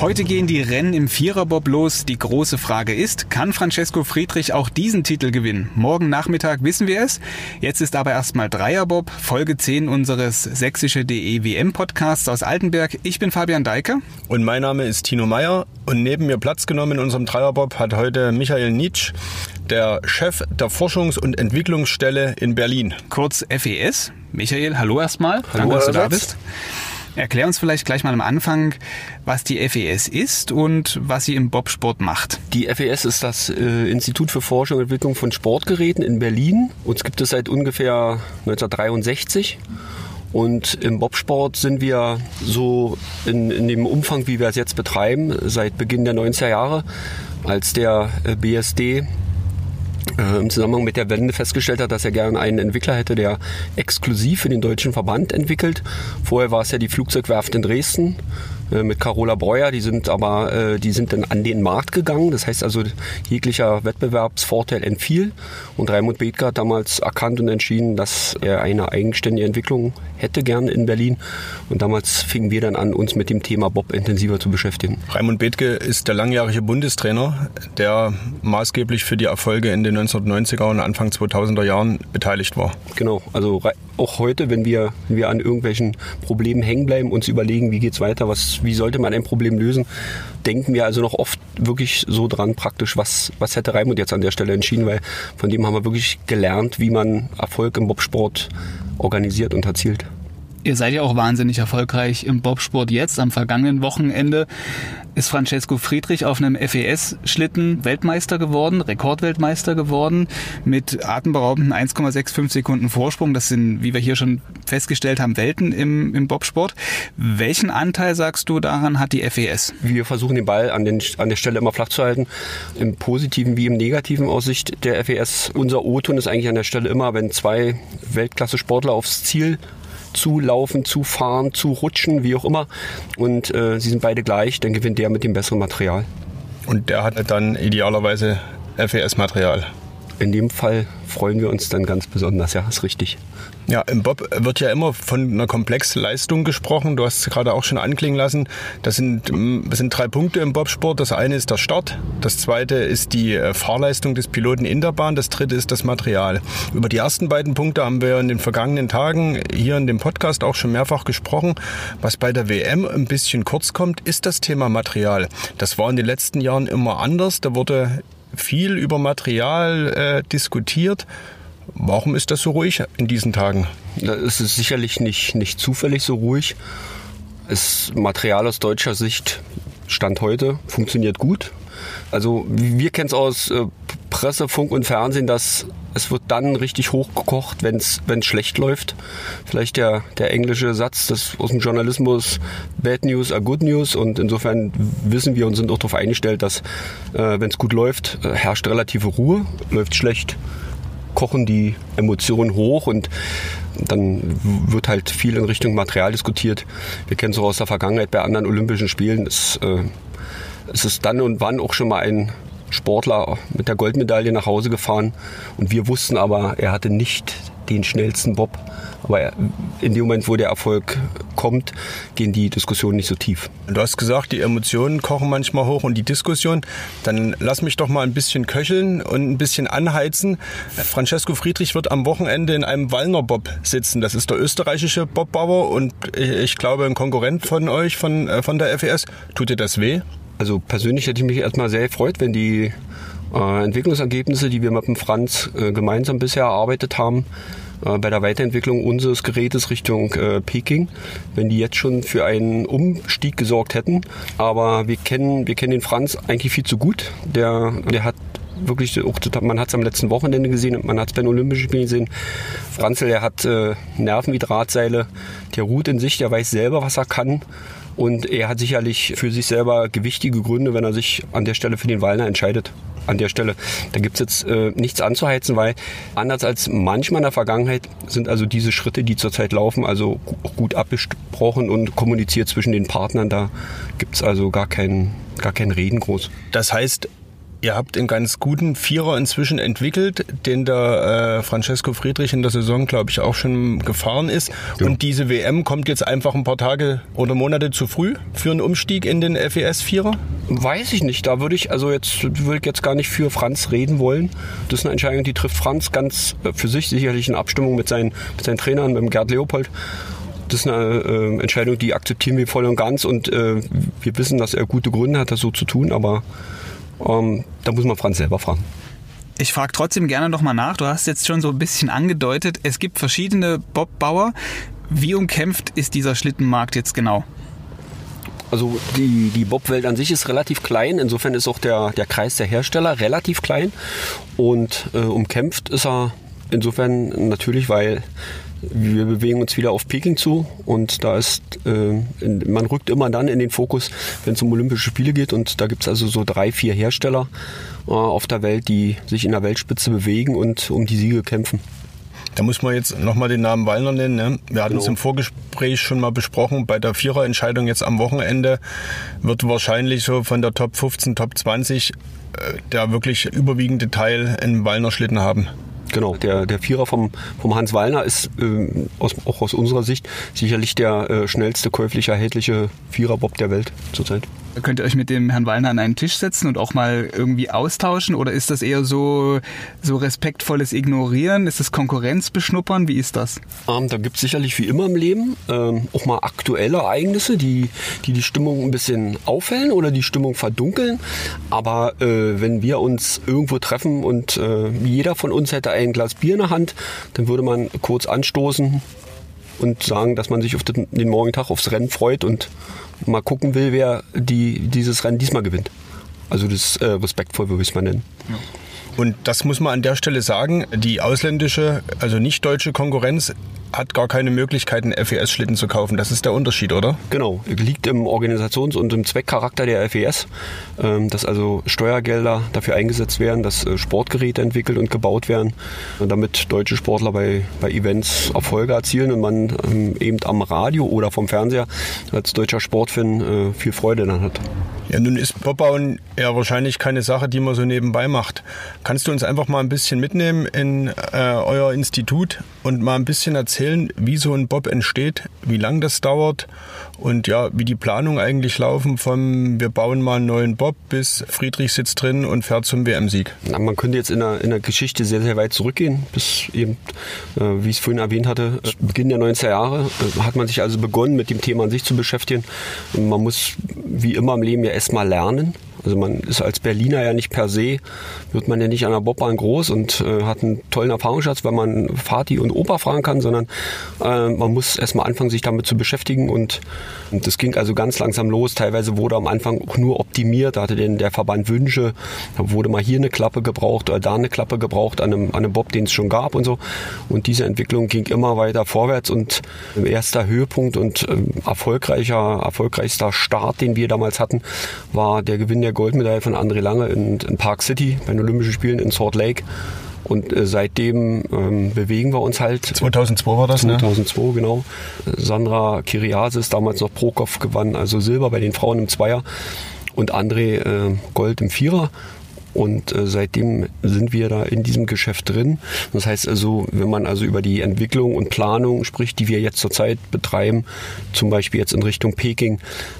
Heute gehen die Rennen im Viererbob los. Die große Frage ist, kann Francesco Friedrich auch diesen Titel gewinnen? Morgen Nachmittag wissen wir es. Jetzt ist aber erstmal Dreierbob, Folge 10 unseres sächsische.de WM Podcasts aus Altenberg. Ich bin Fabian Deike. Und mein Name ist Tino Meyer. Und neben mir Platz genommen in unserem Dreierbob hat heute Michael Nitsch, der Chef der Forschungs- und Entwicklungsstelle in Berlin. Kurz FES. Michael, hallo erstmal. Hallo, Danke, dass du da bist. Erklär uns vielleicht gleich mal am Anfang, was die FES ist und was sie im Bobsport macht. Die FES ist das äh, Institut für Forschung und Entwicklung von Sportgeräten in Berlin. Uns gibt es seit ungefähr 1963. Und im Bobsport sind wir so in, in dem Umfang, wie wir es jetzt betreiben, seit Beginn der 90er Jahre, als der äh, BSD äh, im Zusammenhang mit der Wende festgestellt hat, dass er gerne einen Entwickler hätte, der exklusiv für den deutschen Verband entwickelt. Vorher war es ja die Flugzeugwerft in Dresden äh, mit Carola Breuer, die sind aber, äh, die sind dann an den Markt gegangen. Das heißt also, jeglicher Wettbewerbsvorteil entfiel. Und Raimund Bethke hat damals erkannt und entschieden, dass er eine eigenständige Entwicklung hätte gern in Berlin. Und damals fingen wir dann an, uns mit dem Thema Bob intensiver zu beschäftigen. Raimund Bethke ist der langjährige Bundestrainer, der maßgeblich für die Erfolge in den 1990er und Anfang 2000er Jahren beteiligt war. Genau, also auch heute, wenn wir, wenn wir an irgendwelchen Problemen hängen bleiben, uns überlegen, wie geht's weiter, was, wie sollte man ein Problem lösen, denken wir also noch oft wirklich so dran praktisch, was, was hätte Raimund jetzt an der Stelle entschieden, weil von dem haben wir wirklich gelernt, wie man Erfolg im Bobsport organisiert und erzielt. Ihr seid ja auch wahnsinnig erfolgreich im Bobsport jetzt. Am vergangenen Wochenende ist Francesco Friedrich auf einem FES-Schlitten Weltmeister geworden, Rekordweltmeister geworden, mit atemberaubenden 1,65 Sekunden Vorsprung. Das sind, wie wir hier schon festgestellt haben, Welten im, im Bobsport. Welchen Anteil, sagst du, daran hat die FES? Wir versuchen den Ball an, den, an der Stelle immer flach zu halten, im positiven wie im negativen Aussicht der FES. Unser O-Ton ist eigentlich an der Stelle immer, wenn zwei Weltklasse-Sportler aufs Ziel zu laufen, zu fahren, zu rutschen, wie auch immer. Und äh, sie sind beide gleich, dann gewinnt der mit dem besseren Material. Und der hat dann idealerweise FES-Material. In dem Fall freuen wir uns dann ganz besonders, ja, ist richtig. Ja, im Bob wird ja immer von einer Komplexleistung gesprochen. Du hast es gerade auch schon anklingen lassen. Das sind, das sind drei Punkte im Bobsport. Das eine ist der Start, das zweite ist die äh, Fahrleistung des Piloten in der Bahn, das dritte ist das Material. Über die ersten beiden Punkte haben wir in den vergangenen Tagen hier in dem Podcast auch schon mehrfach gesprochen. Was bei der WM ein bisschen kurz kommt, ist das Thema Material. Das war in den letzten Jahren immer anders. Da wurde viel über Material äh, diskutiert. Warum ist das so ruhig in diesen Tagen? Es ist sicherlich nicht, nicht zufällig so ruhig. Das Material aus deutscher Sicht Stand heute funktioniert gut. Also wir kennen es aus äh, Presse, Funk und Fernsehen, dass es wird dann richtig hochgekocht, wenn es schlecht läuft. Vielleicht der, der englische Satz des, aus dem Journalismus, Bad News are Good News. Und insofern wissen wir und sind auch darauf eingestellt, dass äh, wenn es gut läuft, äh, herrscht relative Ruhe, läuft schlecht, kochen die Emotionen hoch und dann wird halt viel in Richtung Material diskutiert. Wir kennen es auch aus der Vergangenheit bei anderen Olympischen Spielen. Es, äh, es ist dann und wann auch schon mal ein Sportler mit der Goldmedaille nach Hause gefahren und wir wussten aber, er hatte nicht den schnellsten Bob. Aber in dem Moment, wo der Erfolg kommt, gehen die Diskussionen nicht so tief. Du hast gesagt, die Emotionen kochen manchmal hoch und die Diskussion. Dann lass mich doch mal ein bisschen köcheln und ein bisschen anheizen. Francesco Friedrich wird am Wochenende in einem Wallner Bob sitzen. Das ist der österreichische Bobbauer und ich glaube ein Konkurrent von euch, von, äh, von der FES. Tut dir das weh? Also persönlich hätte ich mich erstmal sehr gefreut, wenn die äh, Entwicklungsergebnisse, die wir mit dem Franz äh, gemeinsam bisher erarbeitet haben, äh, bei der Weiterentwicklung unseres Gerätes Richtung äh, Peking, wenn die jetzt schon für einen Umstieg gesorgt hätten. Aber wir kennen, wir kennen den Franz eigentlich viel zu gut. Der, der hat wirklich, man hat es am letzten Wochenende gesehen man hat es bei den Olympischen Spielen gesehen. Franzl, der hat äh, Nerven wie Drahtseile, der ruht in sich, der weiß selber, was er kann. Und er hat sicherlich für sich selber gewichtige Gründe, wenn er sich an der Stelle für den Wallner entscheidet. An der Stelle. Da gibt es jetzt äh, nichts anzuheizen, weil anders als manchmal in der Vergangenheit sind also diese Schritte, die zurzeit laufen, also gut abgesprochen und kommuniziert zwischen den Partnern. Da gibt es also gar kein, gar kein Reden groß. Das heißt, Ihr habt einen ganz guten Vierer inzwischen entwickelt, den der äh, Francesco Friedrich in der Saison, glaube ich, auch schon gefahren ist. Ja. Und diese WM kommt jetzt einfach ein paar Tage oder Monate zu früh für einen Umstieg in den FES Vierer? Weiß ich nicht. Da würde ich also jetzt würde ich jetzt gar nicht für Franz reden wollen. Das ist eine Entscheidung, die trifft Franz ganz äh, für sich sicherlich in Abstimmung mit seinen, mit seinen Trainern, mit dem Gerd Leopold. Das ist eine äh, Entscheidung, die akzeptieren wir voll und ganz und äh, wir wissen, dass er gute Gründe hat, das so zu tun, aber ähm, da muss man Franz selber fragen. Ich frage trotzdem gerne nochmal nach. Du hast jetzt schon so ein bisschen angedeutet, es gibt verschiedene Bobbauer. Wie umkämpft ist dieser Schlittenmarkt jetzt genau? Also die, die Bobwelt an sich ist relativ klein, insofern ist auch der, der Kreis der Hersteller relativ klein und äh, umkämpft ist er insofern natürlich, weil wir bewegen uns wieder auf Peking zu und da ist, äh, man rückt immer dann in den Fokus, wenn es um Olympische Spiele geht und da gibt es also so drei, vier Hersteller äh, auf der Welt, die sich in der Weltspitze bewegen und um die Siege kämpfen. Da muss man jetzt nochmal den Namen Wallner nennen. Ne? Wir hatten genau. es im Vorgespräch schon mal besprochen. Bei der Viererentscheidung jetzt am Wochenende wird wahrscheinlich so von der Top 15, Top 20 äh, der wirklich überwiegende Teil einen Wallner Schlitten haben. Genau, der, der Vierer vom, vom Hans Wallner ist äh, aus, auch aus unserer Sicht sicherlich der äh, schnellste käuflich erhältliche Viererbob der Welt zurzeit. Könnt ihr euch mit dem Herrn Wallner an einen Tisch setzen und auch mal irgendwie austauschen? Oder ist das eher so, so respektvolles Ignorieren? Ist das Konkurrenz beschnuppern? Wie ist das? Ähm, da gibt es sicherlich wie immer im Leben ähm, auch mal aktuelle Ereignisse, die, die die Stimmung ein bisschen aufhellen oder die Stimmung verdunkeln. Aber äh, wenn wir uns irgendwo treffen und äh, jeder von uns hätte ein Glas Bier in der Hand, dann würde man kurz anstoßen und sagen, dass man sich auf den, den morgigen Tag aufs Rennen freut und mal gucken will, wer die, dieses Rennen diesmal gewinnt. Also das äh, respektvoll, würde ich es mal nennen. Ja. Und das muss man an der Stelle sagen, die ausländische, also nicht deutsche Konkurrenz hat gar keine Möglichkeit, einen FES-Schlitten zu kaufen. Das ist der Unterschied, oder? Genau, liegt im Organisations- und im Zweckcharakter der FES, ähm, dass also Steuergelder dafür eingesetzt werden, dass äh, Sportgeräte entwickelt und gebaut werden, damit deutsche Sportler bei, bei Events Erfolge erzielen und man ähm, eben am Radio oder vom Fernseher als deutscher Sportfan äh, viel Freude dann hat. Ja, nun ist Bobbauen ja wahrscheinlich keine Sache, die man so nebenbei macht. Kannst du uns einfach mal ein bisschen mitnehmen in äh, euer Institut und mal ein bisschen erzählen, wie so ein Bob entsteht, wie lang das dauert und ja, wie die Planungen eigentlich laufen vom wir bauen mal einen neuen Bob bis Friedrich sitzt drin und fährt zum WM-Sieg. Man könnte jetzt in der, in der Geschichte sehr, sehr weit zurückgehen, bis eben, äh, wie ich es vorhin erwähnt hatte, Beginn der 90er Jahre äh, hat man sich also begonnen, mit dem Thema an sich zu beschäftigen. Man muss wie immer im Leben ja erstmal lernen. Also man ist als Berliner ja nicht per se, wird man ja nicht an der Bobbahn groß und äh, hat einen tollen Erfahrungsschatz, wenn man Vati und Opa fragen kann, sondern äh, man muss erstmal anfangen, sich damit zu beschäftigen und, und das ging also ganz langsam los. Teilweise wurde am Anfang auch nur optimiert, da hatte denn der Verband Wünsche, da wurde mal hier eine Klappe gebraucht oder da eine Klappe gebraucht an einem, an einem Bob, den es schon gab und so. Und diese Entwicklung ging immer weiter vorwärts und erster Höhepunkt und äh, erfolgreicher, erfolgreichster Start, den wir damals hatten, war der Gewinn der der Goldmedaille von André Lange in, in Park City bei den Olympischen Spielen in Salt Lake. Und äh, seitdem ähm, bewegen wir uns halt. 2002 war das, 2002, ne? genau. Sandra Kiriasis, damals noch Prokop, gewann also Silber bei den Frauen im Zweier und André äh, Gold im Vierer. Und äh, seitdem sind wir da in diesem Geschäft drin. Das heißt also, wenn man also über die Entwicklung und Planung spricht, die wir jetzt zurzeit betreiben, zum Beispiel jetzt in Richtung Peking,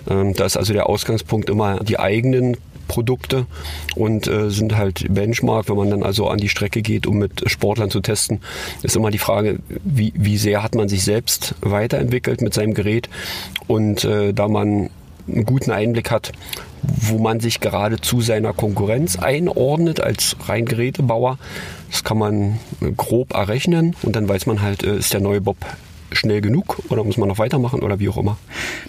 ähm, da ist also der Ausgangspunkt immer die eigenen Produkte und äh, sind halt Benchmark. Wenn man dann also an die Strecke geht, um mit Sportlern zu testen, ist immer die Frage, wie, wie sehr hat man sich selbst weiterentwickelt mit seinem Gerät. Und äh, da man einen guten Einblick hat, wo man sich gerade zu seiner Konkurrenz einordnet als rein Gerätebauer. Das kann man grob errechnen und dann weiß man halt, äh, ist der neue Bob schnell genug oder muss man noch weitermachen oder wie auch immer.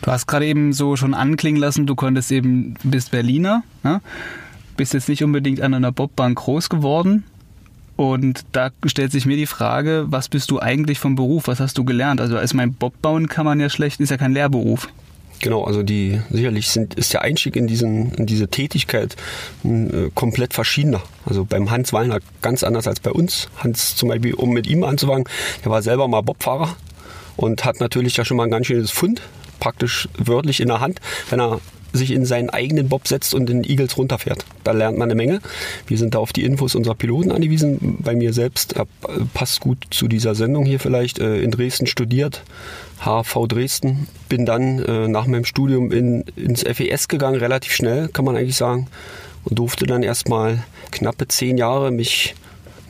Du hast gerade eben so schon anklingen lassen, du konntest eben, bist Berliner, ne? bist jetzt nicht unbedingt an einer Bobbahn groß geworden. Und da stellt sich mir die Frage, was bist du eigentlich vom Beruf? Was hast du gelernt? Also als mein Bob bauen kann man ja schlecht, ist ja kein Lehrberuf. Genau, also die sicherlich sind, ist der Einstieg in, diesen, in diese Tätigkeit äh, komplett verschiedener. Also beim Hans Wallner ganz anders als bei uns. Hans zum Beispiel, um mit ihm anzufangen, der war selber mal Bobfahrer und hat natürlich ja schon mal ein ganz schönes Fund, praktisch wörtlich in der Hand, wenn er sich in seinen eigenen Bob setzt und den Eagles runterfährt. Da lernt man eine Menge. Wir sind da auf die Infos unserer Piloten angewiesen. Bei mir selbst äh, passt gut zu dieser Sendung hier vielleicht. Äh, in Dresden studiert, HV Dresden. Bin dann äh, nach meinem Studium in, ins FES gegangen, relativ schnell, kann man eigentlich sagen. Und durfte dann erstmal knappe zehn Jahre mich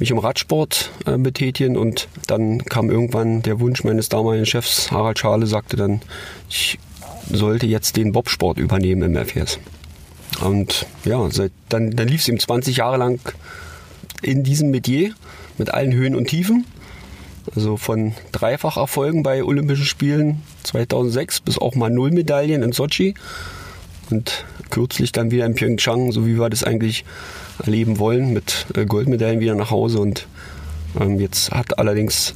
mich im Radsport äh, betätigen und dann kam irgendwann der Wunsch meines damaligen Chefs, Harald Schale, sagte dann, ich sollte jetzt den Bobsport übernehmen im FES. Und ja, seit, dann, dann lief es ihm 20 Jahre lang in diesem Metier mit allen Höhen und Tiefen. Also von Dreifacherfolgen bei Olympischen Spielen 2006 bis auch mal Nullmedaillen in Sochi. Und kürzlich dann wieder in Pyeongchang, so wie wir das eigentlich erleben wollen, mit äh, Goldmedaillen wieder nach Hause. Und ähm, jetzt hat allerdings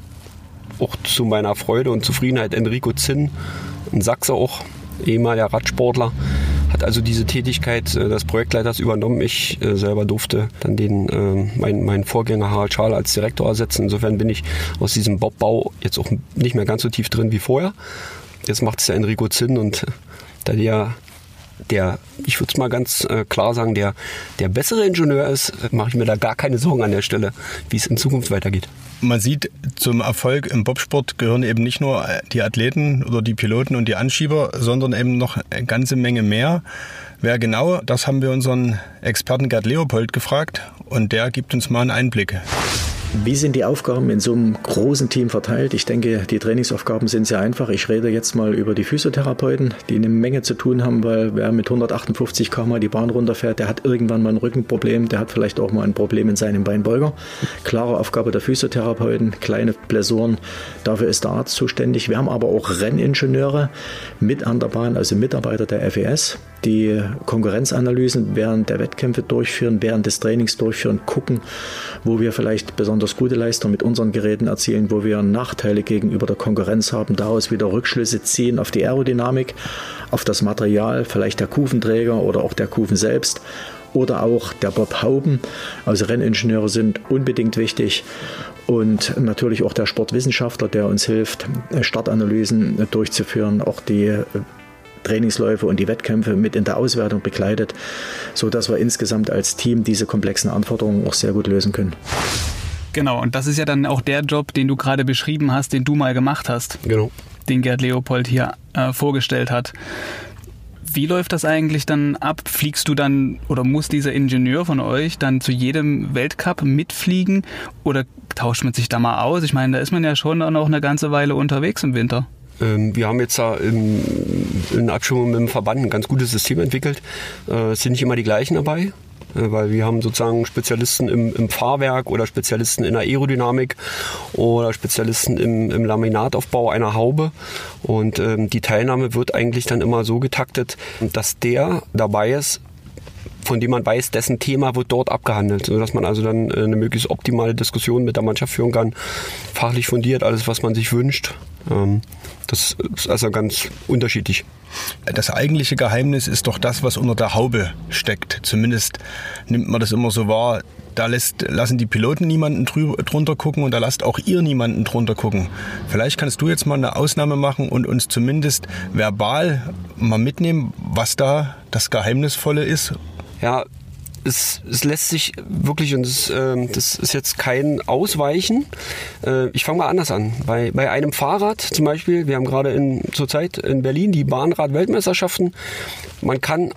auch zu meiner Freude und Zufriedenheit Enrico Zinn, ein Sachse auch, ehemaliger Radsportler, hat also diese Tätigkeit äh, des Projektleiters übernommen. Ich äh, selber durfte dann den, äh, mein, meinen Vorgänger Harald Schaal als Direktor ersetzen. Insofern bin ich aus diesem Bobbau jetzt auch nicht mehr ganz so tief drin wie vorher. Jetzt macht es ja Enrico Zinn und äh, da der der, ich würde es mal ganz äh, klar sagen, der, der bessere Ingenieur ist, mache ich mir da gar keine Sorgen an der Stelle, wie es in Zukunft weitergeht. Man sieht, zum Erfolg im Bobsport gehören eben nicht nur die Athleten oder die Piloten und die Anschieber, sondern eben noch eine ganze Menge mehr. Wer genau, das haben wir unseren Experten Gerd Leopold gefragt und der gibt uns mal einen Einblick. Wie sind die Aufgaben in so einem großen Team verteilt? Ich denke, die Trainingsaufgaben sind sehr einfach. Ich rede jetzt mal über die Physiotherapeuten, die eine Menge zu tun haben, weil wer mit 158 km die Bahn runterfährt, der hat irgendwann mal ein Rückenproblem, der hat vielleicht auch mal ein Problem in seinem Beinbeuger. Klare Aufgabe der Physiotherapeuten, kleine Blessuren, dafür ist der Arzt zuständig. Wir haben aber auch Renningenieure mit an der Bahn, also Mitarbeiter der FES, die Konkurrenzanalysen während der Wettkämpfe durchführen, während des Trainings durchführen, gucken, wo wir vielleicht besonders gute Leistung mit unseren Geräten erzielen, wo wir Nachteile gegenüber der Konkurrenz haben, daraus wieder Rückschlüsse ziehen auf die Aerodynamik, auf das Material, vielleicht der Kufenträger oder auch der Kufen selbst oder auch der Bob Hauben. Also Renningenieure sind unbedingt wichtig und natürlich auch der Sportwissenschaftler, der uns hilft, Startanalysen durchzuführen, auch die Trainingsläufe und die Wettkämpfe mit in der Auswertung begleitet, sodass wir insgesamt als Team diese komplexen Anforderungen auch sehr gut lösen können. Genau, und das ist ja dann auch der Job, den du gerade beschrieben hast, den du mal gemacht hast. Genau. Den Gerd Leopold hier äh, vorgestellt hat. Wie läuft das eigentlich dann ab? Fliegst du dann oder muss dieser Ingenieur von euch dann zu jedem Weltcup mitfliegen oder tauscht man sich da mal aus? Ich meine, da ist man ja schon noch eine ganze Weile unterwegs im Winter. Ähm, wir haben jetzt da in, in Abstimmung mit dem Verband ein ganz gutes System entwickelt. Äh, es sind nicht immer die gleichen dabei äh, weil wir haben sozusagen Spezialisten im, im, Fahrwerk oder Spezialisten in der Aerodynamik oder Spezialisten im, im Laminataufbau einer Haube. Und ähm, die Teilnahme wird eigentlich dann immer so getaktet, dass der dabei ist, von dem man weiß, dessen Thema wird dort abgehandelt, sodass man also dann äh, eine möglichst optimale Diskussion mit der Mannschaft führen kann, fachlich fundiert, alles, was man sich wünscht. Ähm, das ist also ganz unterschiedlich. Das eigentliche Geheimnis ist doch das, was unter der Haube steckt. Zumindest nimmt man das immer so wahr. Da lässt, lassen die Piloten niemanden drunter gucken und da lasst auch ihr niemanden drunter gucken. Vielleicht kannst du jetzt mal eine Ausnahme machen und uns zumindest verbal mal mitnehmen, was da das Geheimnisvolle ist ja, es, es lässt sich wirklich, und das, äh, das ist jetzt kein Ausweichen. Äh, ich fange mal anders an. Bei, bei einem Fahrrad zum Beispiel, wir haben gerade in, zurzeit in Berlin die Bahnrad-Weltmeisterschaften. Man kann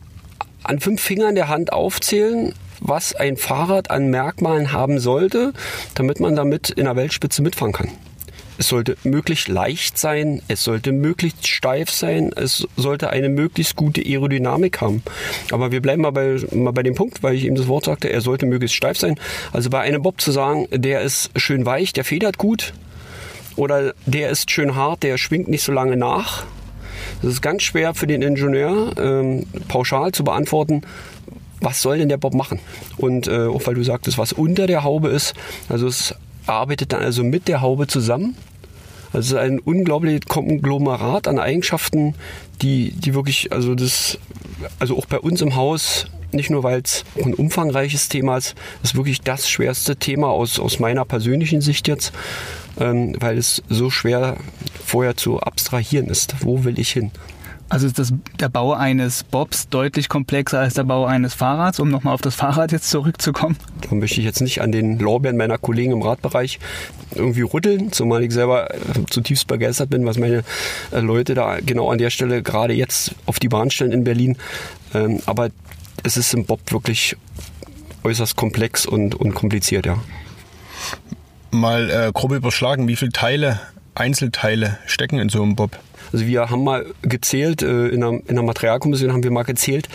an fünf Fingern der Hand aufzählen, was ein Fahrrad an Merkmalen haben sollte, damit man damit in der Weltspitze mitfahren kann. Es sollte möglichst leicht sein, es sollte möglichst steif sein, es sollte eine möglichst gute Aerodynamik haben. Aber wir bleiben mal bei, mal bei dem Punkt, weil ich eben das Wort sagte, er sollte möglichst steif sein. Also bei einem Bob zu sagen, der ist schön weich, der federt gut, oder der ist schön hart, der schwingt nicht so lange nach. Das ist ganz schwer für den Ingenieur ähm, pauschal zu beantworten, was soll denn der Bob machen? Und äh, auch weil du sagtest, was unter der Haube ist, also es arbeitet dann also mit der Haube zusammen. Also ein unglaubliches Konglomerat an Eigenschaften, die, die wirklich, also das, also auch bei uns im Haus, nicht nur weil es ein umfangreiches Thema ist, ist wirklich das schwerste Thema aus, aus meiner persönlichen Sicht jetzt, ähm, weil es so schwer vorher zu abstrahieren ist. Wo will ich hin? Also ist das, der Bau eines Bobs deutlich komplexer als der Bau eines Fahrrads, um nochmal auf das Fahrrad jetzt zurückzukommen? Da möchte ich jetzt nicht an den Lorbeeren meiner Kollegen im Radbereich irgendwie rütteln, zumal ich selber zutiefst begeistert bin, was meine äh, Leute da genau an der Stelle gerade jetzt auf die Bahn stellen in Berlin. Ähm, aber es ist im Bob wirklich äußerst komplex und, und kompliziert, ja. Mal äh, grob überschlagen, wie viele Teile, Einzelteile stecken in so einem Bob? Also wir haben mal gezählt, äh, in, einer, in einer Materialkommission haben wir mal gezählt,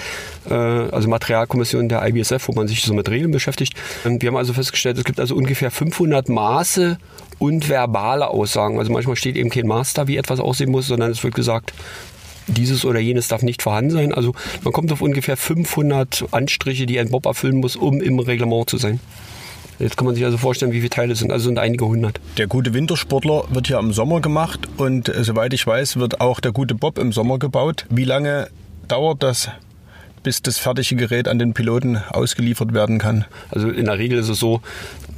äh, also Materialkommission der IBSF, wo man sich so mit Regeln beschäftigt. Und wir haben also festgestellt, es gibt also ungefähr 500 Maße und verbale Aussagen. Also manchmal steht eben kein da, wie etwas aussehen muss, sondern es wird gesagt, dieses oder jenes darf nicht vorhanden sein. Also man kommt auf ungefähr 500 Anstriche, die ein Bob erfüllen muss, um im Reglement zu sein. Jetzt kann man sich also vorstellen, wie viele Teile es sind. Also sind einige hundert. Der gute Wintersportler wird ja im Sommer gemacht und äh, soweit ich weiß, wird auch der gute Bob im Sommer gebaut. Wie lange dauert das, bis das fertige Gerät an den Piloten ausgeliefert werden kann? Also in der Regel ist es so,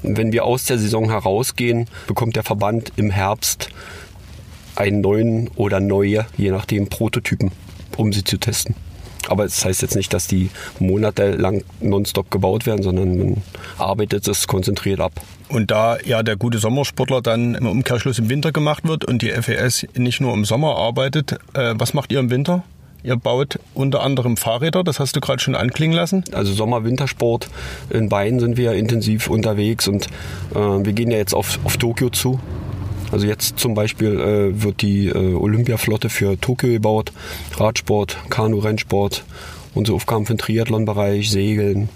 wenn wir aus der Saison herausgehen, bekommt der Verband im Herbst einen neuen oder neue, je nachdem, Prototypen, um sie zu testen. Aber es das heißt jetzt nicht, dass die monatelang nonstop gebaut werden, sondern man arbeitet es konzentriert ab. Und da ja der gute Sommersportler dann im Umkehrschluss im Winter gemacht wird und die FES nicht nur im Sommer arbeitet, äh, was macht ihr im Winter? Ihr baut unter anderem Fahrräder, das hast du gerade schon anklingen lassen. Also Sommer-Wintersport in Beinen sind wir intensiv unterwegs und äh, wir gehen ja jetzt auf, auf Tokio zu. Also jetzt zum Beispiel äh, wird die äh, Olympiaflotte für Tokio gebaut, Radsport, Kanu-Rennsport, unsere Aufgaben für den Triathlon-Bereich, Segeln,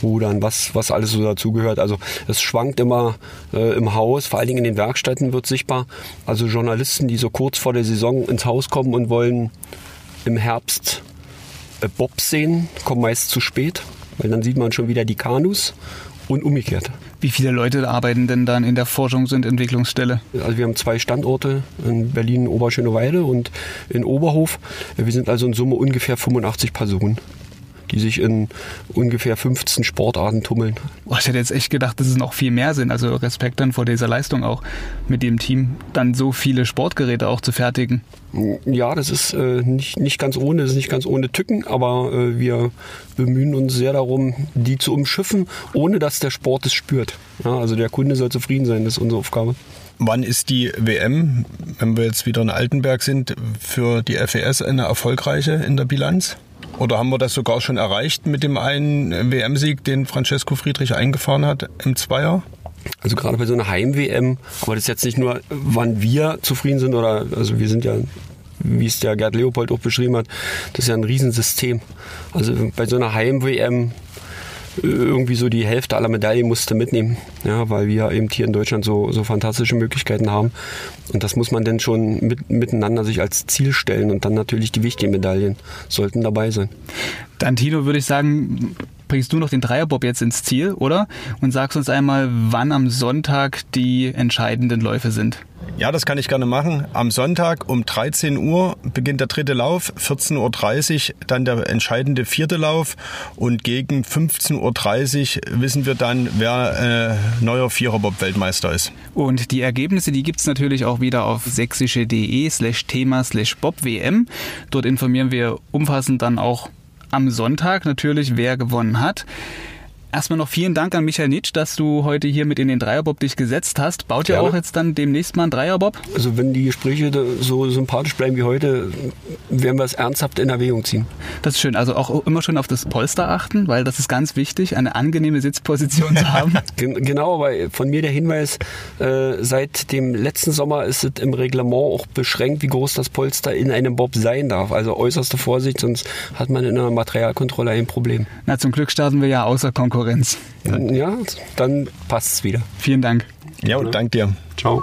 Rudern, was, was alles so dazugehört. Also es schwankt immer äh, im Haus, vor allen Dingen in den Werkstätten wird sichtbar. Also Journalisten, die so kurz vor der Saison ins Haus kommen und wollen im Herbst äh, Bobs sehen, kommen meist zu spät, weil dann sieht man schon wieder die Kanus und umgekehrt. Wie viele Leute arbeiten denn dann in der Forschungs- und Entwicklungsstelle? Also wir haben zwei Standorte in Berlin, Oberschöneweide und in Oberhof. Wir sind also in Summe ungefähr 85 Personen die sich in ungefähr 15 Sportarten tummeln. Oh, ich hätte jetzt echt gedacht, dass es noch viel mehr sind. Also Respekt dann vor dieser Leistung auch mit dem Team, dann so viele Sportgeräte auch zu fertigen. Ja, das ist äh, nicht, nicht ganz ohne, das ist nicht ganz ohne Tücken, aber äh, wir bemühen uns sehr darum, die zu umschiffen, ohne dass der Sport es spürt. Ja, also der Kunde soll zufrieden sein, das ist unsere Aufgabe. Wann ist die WM, wenn wir jetzt wieder in Altenberg sind, für die FES eine erfolgreiche in der Bilanz? Oder haben wir das sogar schon erreicht mit dem einen WM-Sieg, den Francesco Friedrich eingefahren hat im Zweier? Also gerade bei so einer Heim-WM, aber das ist jetzt nicht nur, wann wir zufrieden sind oder, also wir sind ja wie es der Gerd Leopold auch beschrieben hat, das ist ja ein Riesensystem. Also bei so einer Heim-WM irgendwie so die Hälfte aller Medaillen musste mitnehmen, ja, weil wir eben hier in Deutschland so, so fantastische Möglichkeiten haben. Und das muss man dann schon mit, miteinander sich als Ziel stellen und dann natürlich die wichtigen Medaillen sollten dabei sein. Dann Tino, würde ich sagen, bringst du noch den Dreierbob jetzt ins Ziel, oder? Und sagst uns einmal, wann am Sonntag die entscheidenden Läufe sind. Ja, das kann ich gerne machen. Am Sonntag um 13 Uhr beginnt der dritte Lauf, 14.30 Uhr dann der entscheidende vierte Lauf und gegen 15.30 Uhr wissen wir dann, wer äh, neuer Viererbob-Weltmeister ist. Und die Ergebnisse, die gibt es natürlich auch wieder auf sächsische.de slash Thema slash BobWM. Dort informieren wir umfassend dann auch am Sonntag natürlich, wer gewonnen hat. Erstmal noch vielen Dank an Michael Nitsch, dass du heute hier mit in den Dreierbob dich gesetzt hast. Baut ihr auch jetzt dann demnächst mal einen Dreierbob? Also wenn die Gespräche so sympathisch bleiben wie heute, werden wir es ernsthaft in Erwägung ziehen. Das ist schön. Also auch immer schon auf das Polster achten, weil das ist ganz wichtig, eine angenehme Sitzposition zu haben. genau, aber von mir der Hinweis, äh, seit dem letzten Sommer ist es im Reglement auch beschränkt, wie groß das Polster in einem Bob sein darf. Also äußerste Vorsicht, sonst hat man in einer Materialkontrolle ein Problem. Na, zum Glück starten wir ja außer Konkurrenz. Konkurrenz. Ja, dann passt es wieder. Vielen Dank. Ja, und dank dir. Ciao.